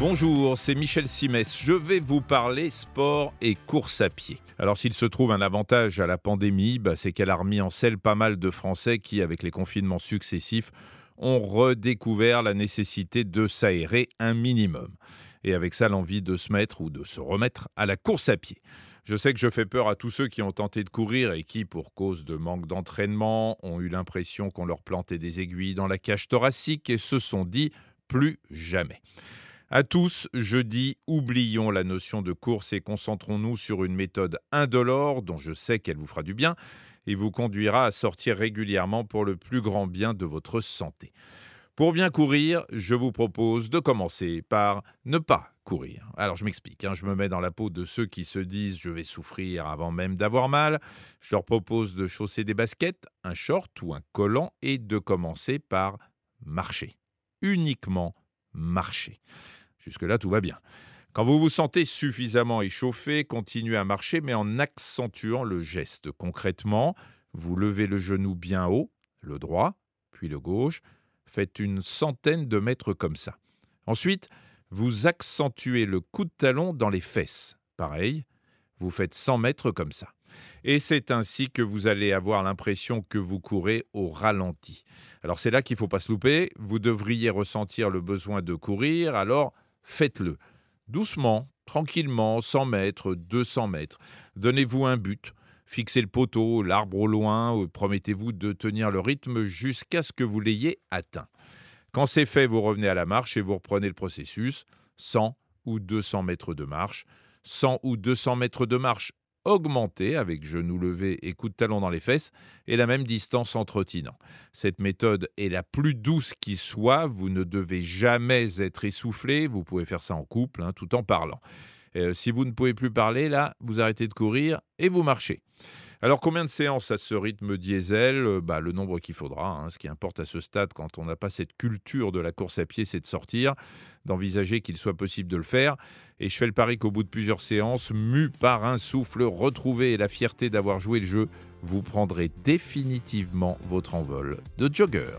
Bonjour, c'est Michel Simès. Je vais vous parler sport et course à pied. Alors s'il se trouve un avantage à la pandémie, bah, c'est qu'elle a remis en selle pas mal de Français qui, avec les confinements successifs, ont redécouvert la nécessité de s'aérer un minimum. Et avec ça, l'envie de se mettre ou de se remettre à la course à pied. Je sais que je fais peur à tous ceux qui ont tenté de courir et qui, pour cause de manque d'entraînement, ont eu l'impression qu'on leur plantait des aiguilles dans la cage thoracique et se sont dit plus jamais. À tous, je dis oublions la notion de course et concentrons-nous sur une méthode indolore dont je sais qu'elle vous fera du bien et vous conduira à sortir régulièrement pour le plus grand bien de votre santé. Pour bien courir, je vous propose de commencer par ne pas courir. Alors je m'explique, hein, je me mets dans la peau de ceux qui se disent je vais souffrir avant même d'avoir mal. Je leur propose de chausser des baskets, un short ou un collant et de commencer par marcher. Uniquement marcher. Jusque-là, tout va bien. Quand vous vous sentez suffisamment échauffé, continuez à marcher, mais en accentuant le geste. Concrètement, vous levez le genou bien haut, le droit, puis le gauche. Faites une centaine de mètres comme ça. Ensuite, vous accentuez le coup de talon dans les fesses. Pareil, vous faites 100 mètres comme ça. Et c'est ainsi que vous allez avoir l'impression que vous courez au ralenti. Alors c'est là qu'il ne faut pas se louper. Vous devriez ressentir le besoin de courir, alors faites-le. Doucement, tranquillement, 100 mètres, 200 mètres. Donnez-vous un but. Fixez le poteau, l'arbre au loin, promettez-vous de tenir le rythme jusqu'à ce que vous l'ayez atteint. Quand c'est fait, vous revenez à la marche et vous reprenez le processus. 100 ou 200 mètres de marche. 100 ou 200 mètres de marche augmenter avec genou levé et coup de talon dans les fesses et la même distance en trottinant. Cette méthode est la plus douce qui soit, vous ne devez jamais être essoufflé, vous pouvez faire ça en couple hein, tout en parlant. Euh, si vous ne pouvez plus parler, là, vous arrêtez de courir et vous marchez. Alors combien de séances à ce rythme diesel? Euh, bah, Le nombre qu'il faudra. Hein. Ce qui importe à ce stade, quand on n'a pas cette culture de la course à pied, c'est de sortir, d'envisager qu'il soit possible de le faire. Et je fais le pari qu'au bout de plusieurs séances, mu par un souffle retrouvé et la fierté d'avoir joué le jeu, vous prendrez définitivement votre envol de jogger.